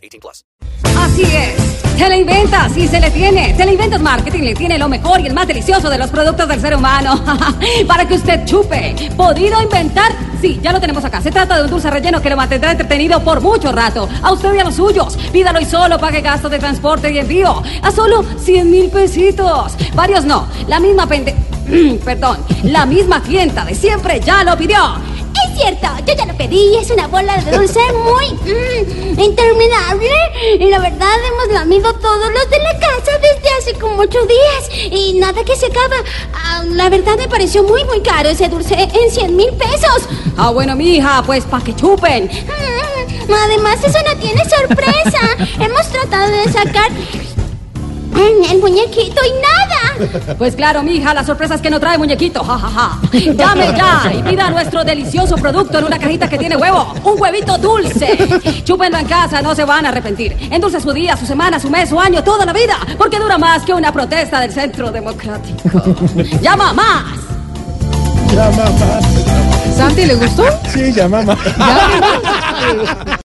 18 plus. Así es. Teleinventas sí se le tiene. Teleinventas Marketing le tiene lo mejor y el más delicioso de los productos del ser humano. Para que usted chupe. ¿Podido inventar? Sí, ya lo tenemos acá. Se trata de un dulce relleno que lo mantendrá entretenido por mucho rato. A usted y a los suyos. Pídalo y solo pague gastos de transporte y envío. A solo 100 mil pesitos. Varios no. La misma pende... La misma clienta de siempre ya lo pidió. Cierto, yo ya lo pedí. Es una bola de dulce muy mm, interminable. Y la verdad, hemos lamido todos los de la casa desde hace como ocho días. Y nada que se acaba. Ah, la verdad, me pareció muy, muy caro ese dulce en 100 mil pesos. Ah, bueno, mija, pues pa' que chupen. Mm, además, eso no tiene sorpresa. Hemos tratado de sacar el muñequito y nada. Pues claro, mija, la sorpresa es que no trae muñequito. Ja, ja, ja. Llame ya y pida nuestro delicioso producto en una cajita que tiene huevo. Un huevito dulce. Chúpenlo en casa, no se van a arrepentir. Endulce su día, su semana, su mes, su año, toda la vida. Porque dura más que una protesta del Centro Democrático. ¡Llama más! Llama más. ¿Santi le gustó? Sí, llama más. ¿Ya?